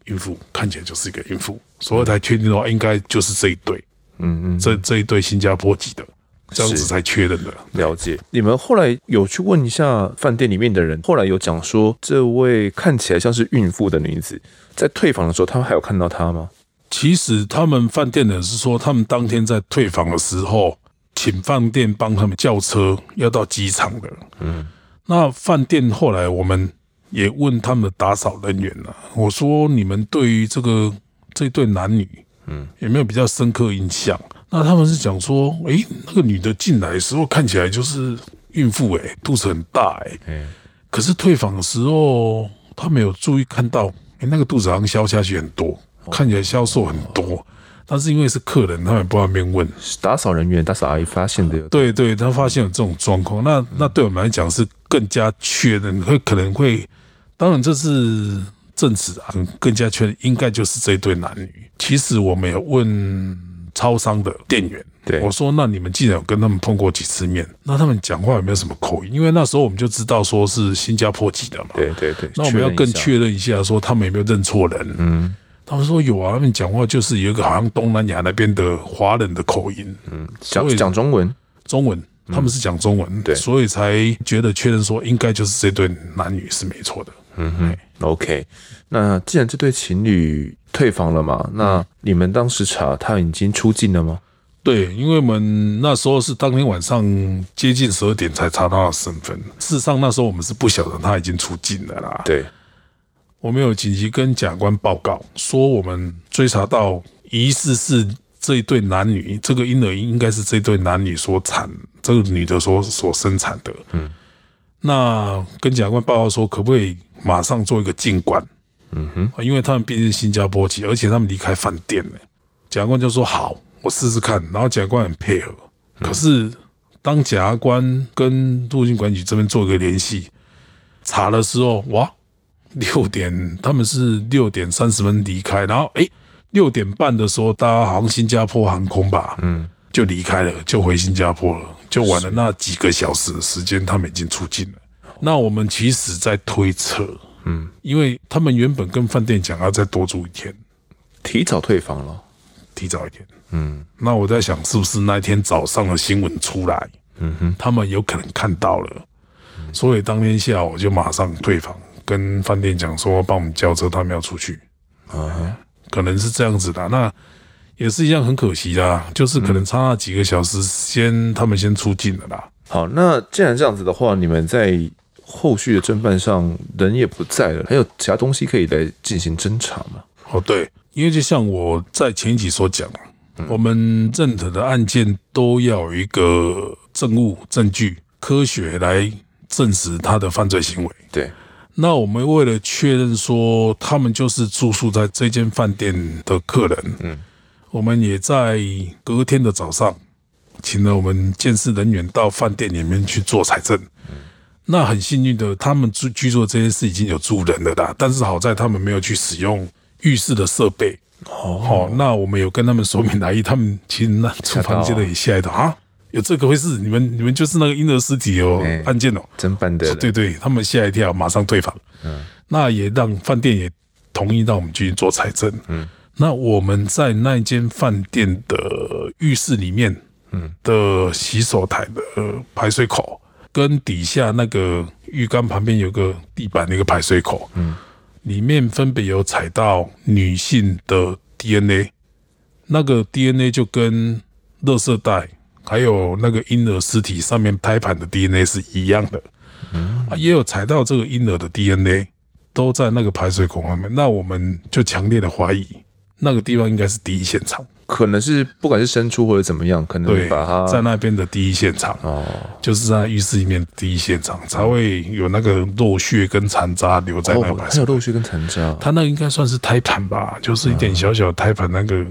孕妇，看起来就是一个孕妇，所以才确定的话，应该就是这一对。嗯嗯，这这一对新加坡籍的，这样子才确认的。了解。你们后来有去问一下饭店里面的人，后来有讲说，这位看起来像是孕妇的女子，在退房的时候，他们还有看到她吗？其实他们饭店的人是说，他们当天在退房的时候。请饭店帮他们叫车，要到机场的。嗯，那饭店后来我们也问他们的打扫人员了。我说：“你们对于这个这对男女，嗯，有没有比较深刻印象？”那他们是讲说：“诶，那个女的进来的时候看起来就是孕妇，诶，肚子很大，诶，可是退房的时候，他没有注意看到，诶，那个肚子好像消下去很多，看起来消瘦很多。”但是因为是客人，他们不方便问打扫人员、打扫阿姨发现的。对对，他发现有这种状况，那那对我们来讲是更加确认，会可能会，当然这是证实啊，更加确认应该就是这对男女。其实我们有问超商的店员，对我说：“那你们既然有跟他们碰过几次面，那他们讲话有没有什么口音？因为那时候我们就知道说是新加坡籍的嘛。对对对，那我们要更确认一下，说他们有没有认错人？嗯。”他们说有啊，他们讲话就是有一个好像东南亚那边的华人的口音，嗯，讲讲中文，中文，他们是讲中文，对，所以才觉得确认说应该就是这对男女是没错的，嗯哼，OK。那既然这对情侣退房了嘛，那你们当时查他已经出境了吗？对，因为我们那时候是当天晚上接近十二点才查到他的身份，事实上那时候我们是不晓得他已经出境了啦，对。我们有紧急跟检察官报告说，我们追查到疑似是这一对男女，这个婴儿应该是这对男女所产，这个女的所所生产的。嗯，那跟检察官报告说，可不可以马上做一个进馆？嗯哼，因为他们毕竟是新加坡籍，而且他们离开饭店了。检察官就说好，我试试看。然后检察官很配合。可是当检察官跟入境管理局这边做一个联系查的时候，哇！六点，他们是六点三十分离开，然后哎，六点半的时候，大家好像新加坡航空吧，嗯，就离开了，就回新加坡了，就晚了那几个小时的时间，他们已经出境了。那我们其实在推测，嗯，因为他们原本跟饭店讲要再多住一天，提早退房了，提早一天，嗯，那我在想，是不是那一天早上的新闻出来，嗯哼，他们有可能看到了，所以当天下午就马上退房。跟饭店讲说帮我们叫车，他们要出去，啊，可能是这样子的。那也是一样很可惜的，就是可能差那几个小时先他们先出境了啦。好，那既然这样子的话，你们在后续的侦办上人也不在了，还有其他东西可以来进行侦查吗？哦，对，因为就像我在前一集所讲，我们任何的案件都要有一个证物证据科学来证实他的犯罪行为。对。那我们为了确认说他们就是住宿在这间饭店的客人，嗯，我们也在隔天的早上，请了我们监视人员到饭店里面去做采证。嗯，那很幸运的，他们居居住的这件事已经有住人了啦，但是好在他们没有去使用浴室的设备。哦，好，那我们有跟他们说明来意，他们其实那厨房间的也吓到啊。有这个回事？你们你们就是那个婴儿尸体哦，欸、案件哦，真办的，对对，他们吓一跳，马上退房。嗯，那也让饭店也同意让我们继续做财政。嗯，那我们在那间饭店的浴室里面，嗯，的洗手台的排水口跟底下那个浴缸旁边有个地板那个排水口，嗯，里面分别有采到女性的 DNA，那个 DNA 就跟垃圾袋。还有那个婴儿尸体上面胎盘的 DNA 是一样的，嗯、啊，也有采到这个婴儿的 DNA，都在那个排水孔外面。那我们就强烈的怀疑，那个地方应该是第一现场。可能是不管是伸出或者怎么样，可能把它在那边的第一现场哦，就是在浴室里面第一现场才会有那个漏血跟残渣留在那边。还有漏血跟残渣，它那应该算是胎盘吧，就是一点小小的胎盘那个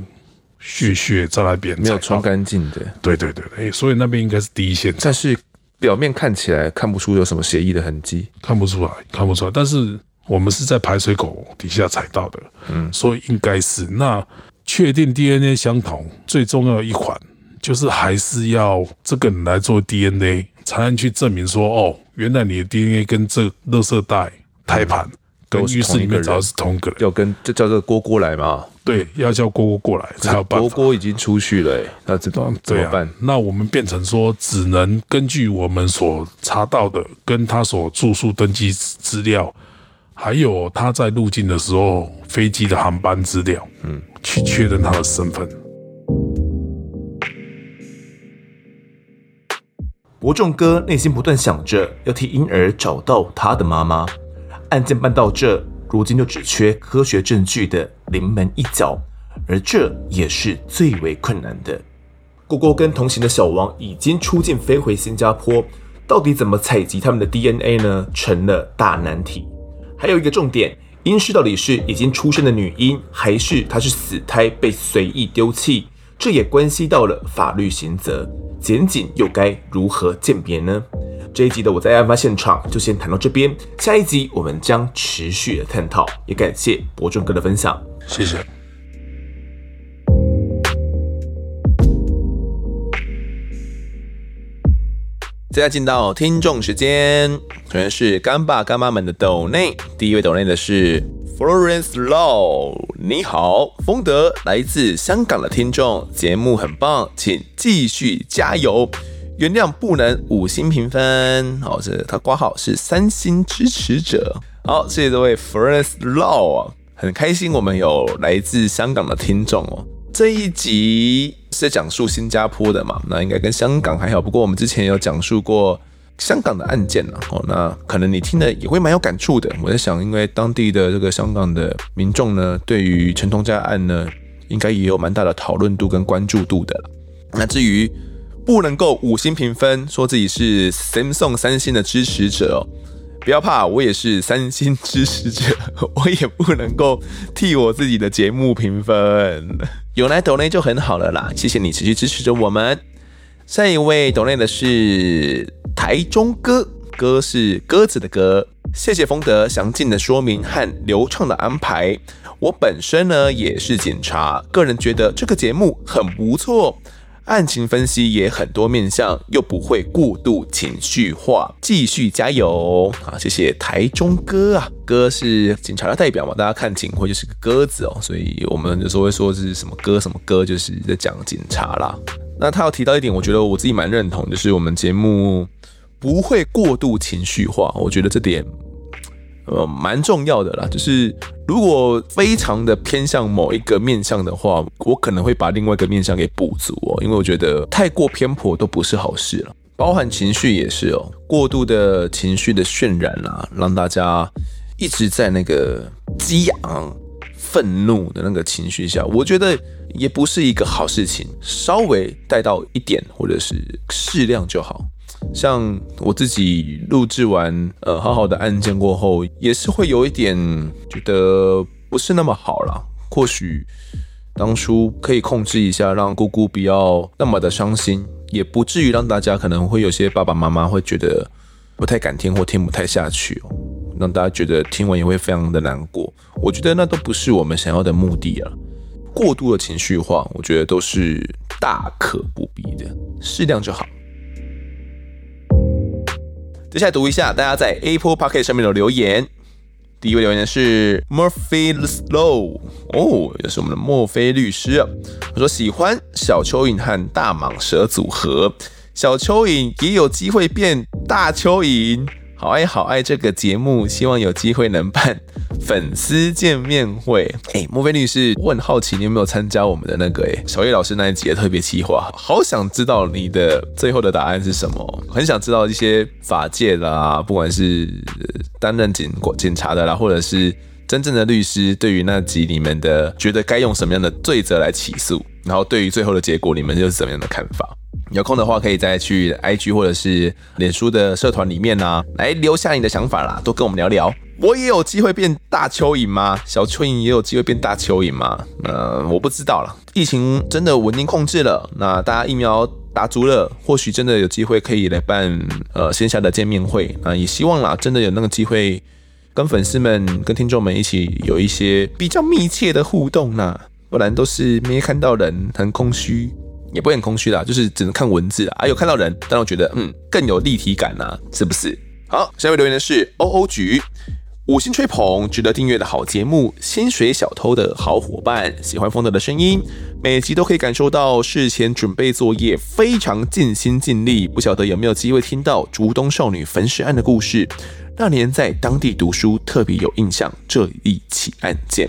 血血在那边没有冲干净的。对对对对，所以那边应该是第一现场。但是表面看起来看不出有什么血液的痕迹，看不出来，看不出来。但是我们是在排水口底下踩到的，嗯，所以应该是那。确定 DNA 相同，最重要的一环就是还是要这个人来做 DNA，才能去证明说，哦，原来你的 DNA 跟这垃圾袋、胎盘跟浴室里面找的是同一个人，要跟就叫这个锅锅来嘛？对，要叫锅锅过来才有办法。锅锅已经出去了，那这怎怎么办？那我们变成说，只能根据我们所查到的，跟他所住宿登记资料。还有他在入境的时候飞机的航班资料，嗯，去确认他的身份。伯仲哥内心不断想着要替婴儿找到他的妈妈。案件办到这，如今就只缺科学证据的临门一脚，而这也是最为困难的。郭郭跟同行的小王已经出境飞回新加坡，到底怎么采集他们的 DNA 呢？成了大难题。还有一个重点，婴尸到底是已经出生的女婴，还是她是死胎被随意丢弃？这也关系到了法律刑责，检警又该如何鉴别呢？这一集的我在案发现场就先谈到这边，下一集我们将持续的探讨。也感谢博仲哥的分享，谢谢。接下来进到听众时间，首先是干爸干妈们的抖内，第一位抖内的是 Florence Law，你好，丰德来自香港的听众，节目很棒，请继续加油，原谅不能五星评分，好，这他挂号是三星支持者，好，谢谢这位 Florence Law 啊，很开心我们有来自香港的听众哦。这一集是在讲述新加坡的嘛？那应该跟香港还好。不过我们之前有讲述过香港的案件了哦。那可能你听了也会蛮有感触的。我在想，因为当地的这个香港的民众呢，对于陈同佳案呢，应该也有蛮大的讨论度跟关注度的。那至于不能够五星评分，说自己是 Samsung 三星的支持者哦。不要怕，我也是三星支持者，我也不能够替我自己的节目评分。有来抖内就很好了啦，谢谢你持续支持着我们。下一位抖内的是台中哥，哥是鸽子的哥，谢谢丰德详尽的说明和流畅的安排。我本身呢也是警察，个人觉得这个节目很不错。案情分析也很多面向，又不会过度情绪化，继续加油啊！谢谢台中哥啊，哥是警察的代表嘛，大家看警徽就是个鸽子哦，所以我们有时候会说是什么哥什么哥，就是在讲警察啦。那他有提到一点，我觉得我自己蛮认同，就是我们节目不会过度情绪化，我觉得这点。呃，蛮重要的啦，就是如果非常的偏向某一个面向的话，我可能会把另外一个面向给补足哦，因为我觉得太过偏颇都不是好事了，包含情绪也是哦，过度的情绪的渲染啦，让大家一直在那个激昂、愤怒的那个情绪下，我觉得也不是一个好事情，稍微带到一点或者是适量就好。像我自己录制完呃好好的案件过后，也是会有一点觉得不是那么好啦。或许当初可以控制一下，让姑姑不要那么的伤心，也不至于让大家可能会有些爸爸妈妈会觉得不太敢听或听不太下去哦，让大家觉得听完也会非常的难过。我觉得那都不是我们想要的目的啊。过度的情绪化，我觉得都是大可不必的，适量就好。接下来读一下大家在 Apple p o c k e t 上面的留言。第一位留言是 Murphy Slow，哦，也是我们的墨菲律师啊。他说喜欢小蚯蚓和大蟒蛇组合，小蚯蚓也有机会变大蚯蚓。好爱好爱这个节目，希望有机会能办粉丝见面会。哎，莫非律师，我很好奇你有没有参加我们的那个哎小叶老师那一集的特别企划？好想知道你的最后的答案是什么？很想知道一些法界的啊，不管是担任警警察的啦，或者是真正的律师，对于那集里面的觉得该用什么样的罪责来起诉，然后对于最后的结果，你们又是怎么样的看法？有空的话，可以再去 IG 或者是脸书的社团里面啊，来留下你的想法啦，多跟我们聊聊。我也有机会变大蚯蚓吗？小蚯蚓也有机会变大蚯蚓吗？呃，我不知道了。疫情真的稳定控制了，那大家疫苗打足了，或许真的有机会可以来办呃线下的见面会。那也希望啦，真的有那个机会跟粉丝们、跟听众们一起有一些比较密切的互动呢，不然都是没看到人，很空虚。也不会很空虚啦，就是只能看文字啊。有看到人，但我觉得嗯更有立体感呐、啊，是不是？好，下一位留言的是欧欧菊，五星吹捧，值得订阅的好节目，薪水小偷的好伙伴，喜欢风德的声音，每集都可以感受到事前准备作业非常尽心尽力。不晓得有没有机会听到竹东少女焚尸案的故事？那年在当地读书，特别有印象这一起案件。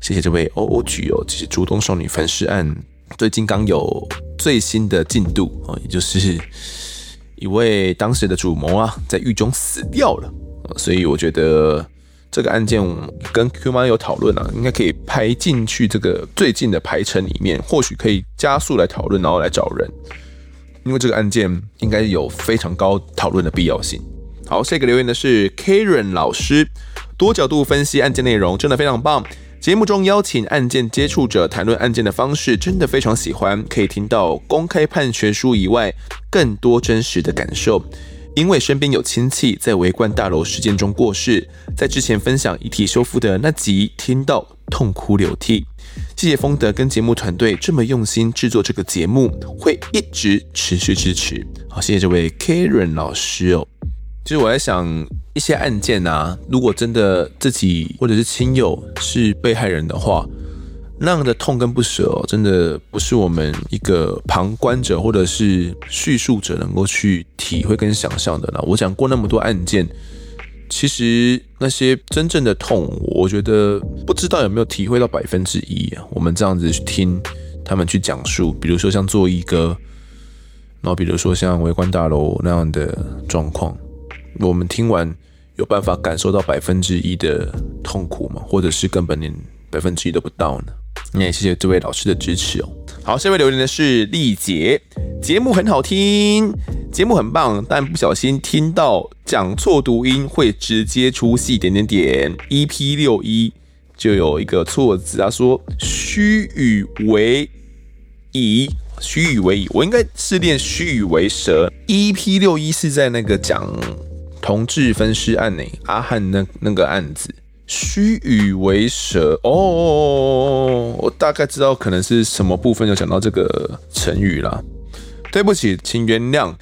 谢谢这位欧欧菊哦，其实竹东少女焚尸案。最近刚有最新的进度啊，也就是一位当时的主谋啊，在狱中死掉了，所以我觉得这个案件跟 Q 妈有讨论啊，应该可以排进去这个最近的排程里面，或许可以加速来讨论，然后来找人，因为这个案件应该有非常高讨论的必要性。好，下一个留言的是 Karen 老师，多角度分析案件内容，真的非常棒。节目中邀请案件接触者谈论案件的方式，真的非常喜欢。可以听到公开判决书以外更多真实的感受。因为身边有亲戚在维冠大楼事件中过世，在之前分享遗体修复的那集，听到痛哭流涕。谢谢丰德跟节目团队这么用心制作这个节目，会一直持续支持。好，谢谢这位 Karen 老师哦。其实我在想，一些案件啊，如果真的自己或者是亲友是被害人的话，那样的痛跟不舍，真的不是我们一个旁观者或者是叙述者能够去体会跟想象的了。我讲过那么多案件，其实那些真正的痛，我觉得不知道有没有体会到百分之一。我们这样子去听他们去讲述，比如说像做一哥，然后比如说像围观大楼那样的状况。我们听完有办法感受到百分之一的痛苦吗？或者是根本连百分之一都不到呢？那也谢谢这位老师的支持哦。好，下面留言的是丽姐，节目很好听，节目很棒，但不小心听到讲错读音会直接出戏点点点。EP 六一就有一个错字，他说虚与为夷，虚与为夷，我应该是念虚与为蛇。EP 六一是在那个讲。同志分尸案呢？阿汉那那个案子，虚与为蛇哦，我大概知道可能是什么部分有讲到这个成语啦。对不起，请原谅。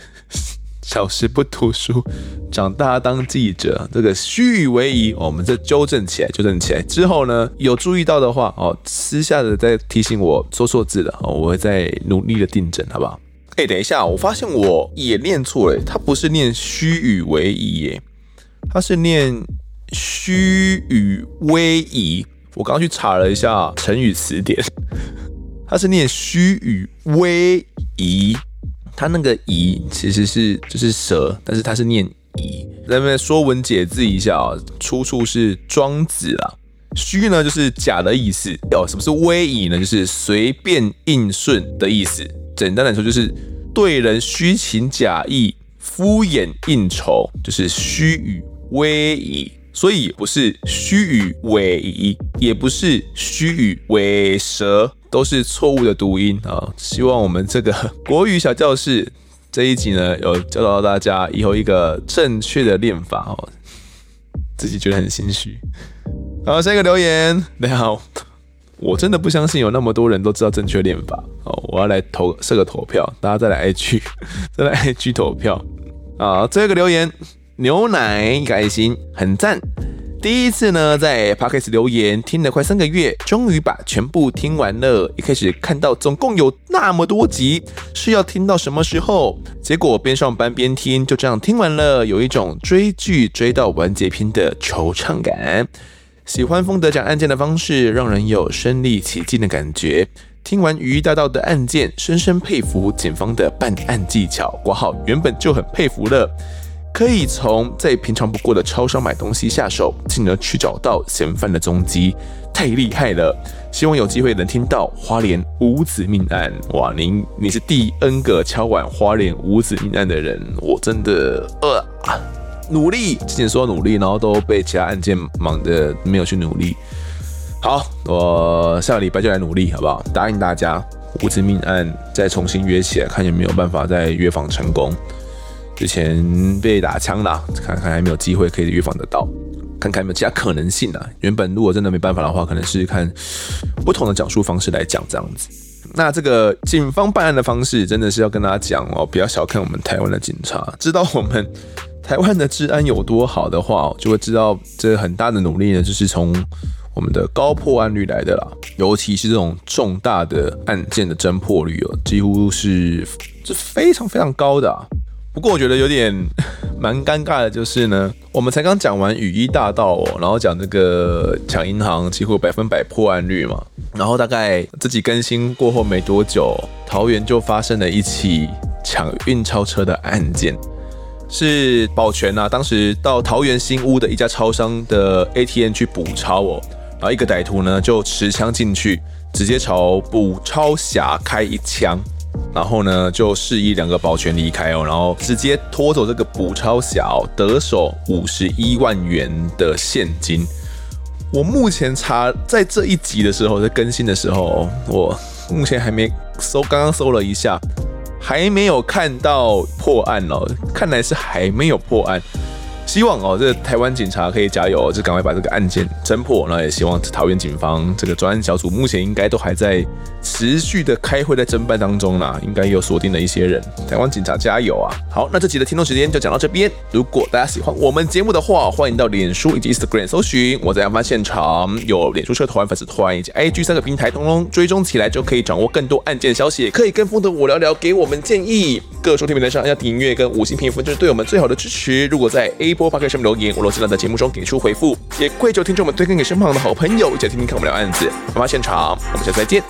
小时不读书，长大当记者。这个虚与为夷，我们这纠正起来，纠正起来之后呢，有注意到的话哦，私下的再提醒我说错字了哦，我会再努力的订正，好不好？哎，等一下，我发现我也念错了，它不是念虚与为夷耶，它是念虚与微夷。我刚刚去查了一下成语词典，它是念虚与微夷，它那个夷其实是就是蛇，但是它是念夷。在那边说文解字一下啊，出处是庄子啦。虚呢就是假的意思，哦，什么是微夷呢？就是随便应顺的意思。简单来说，就是对人虚情假意、敷衍应酬，就是虚与委蛇。所以不是虚与委蛇，也不是虚与委蛇，都是错误的读音啊！希望我们这个国语小教室这一集呢，有教导到大家以后一个正确的练法哦。自己觉得很心虚。好，下一个留言，你好。我真的不相信有那么多人都知道正确练法哦！我要来投设个投票，大家再来 IG，再来 IG 投票啊！这个留言，牛奶开心很赞，第一次呢，在 Podcast 留言听了快三个月，终于把全部听完了。一开始看到总共有那么多集，是要听到什么时候？结果边上班边听，就这样听完了，有一种追剧追到完结篇的惆怅感。喜欢丰德讲案件的方式，让人有身临其境的感觉。听完《雨衣大道》的案件，深深佩服警方的办案技巧。括号原本就很佩服了。可以从再平常不过的超商买东西下手，进而去找到嫌犯的踪迹，太厉害了！希望有机会能听到花莲五子命案。哇，您你是第 N 个敲碗花莲五子命案的人，我真的呃努力，之前说努力，然后都被其他案件忙的没有去努力。好，我下个礼拜就来努力，好不好？答应大家，五子命案再重新约起来，看有没有办法再约访成功。之前被打枪了，看看还没有机会可以预防得到，看看有没有其他可能性啊。原本如果真的没办法的话，可能是看不同的讲述方式来讲这样子。那这个警方办案的方式，真的是要跟大家讲哦，不要小看我们台湾的警察。知道我们台湾的治安有多好的话，就会知道这很大的努力呢，就是从我们的高破案率来的啦。尤其是这种重大的案件的侦破率哦，几乎是是非常非常高的。不过我觉得有点蛮尴尬的，就是呢，我们才刚讲完雨衣大盗哦，然后讲这个抢银行几乎百分百破案率嘛，然后大概自己更新过后没多久，桃园就发生了一起抢运钞车的案件，是保全啊，当时到桃园新屋的一家超商的 ATM 去补钞哦，然后一个歹徒呢就持枪进去，直接朝补钞侠开一枪。然后呢，就示意两个保全离开哦，然后直接拖走这个补钞侠，得手五十一万元的现金。我目前查在这一集的时候，在更新的时候，我目前还没搜，刚刚搜了一下，还没有看到破案哦，看来是还没有破案。希望哦，这台湾警察可以加油，就赶快把这个案件侦破。那也希望桃园警方这个专案小组目前应该都还在持续的开会，在侦办当中啦，应该有锁定了一些人。台湾警察加油啊！好，那这集的听众时间就讲到这边。如果大家喜欢我们节目的话，欢迎到脸书以及 Instagram 搜寻我在案发现场，有脸书社团、粉丝团以及 IG 三个平台，通通追踪起来就可以掌握更多案件消息，可以跟风的我聊聊，给我们建议。各收听平台上要订阅跟五星评分，就是对我们最好的支持。如果在 A 播 Podcast 上面留言，我都尽量在节目中给出回复。也跪求听众们推荐给身旁的好朋友，一起来听听看我们聊案子。案发现场，我们下次再见。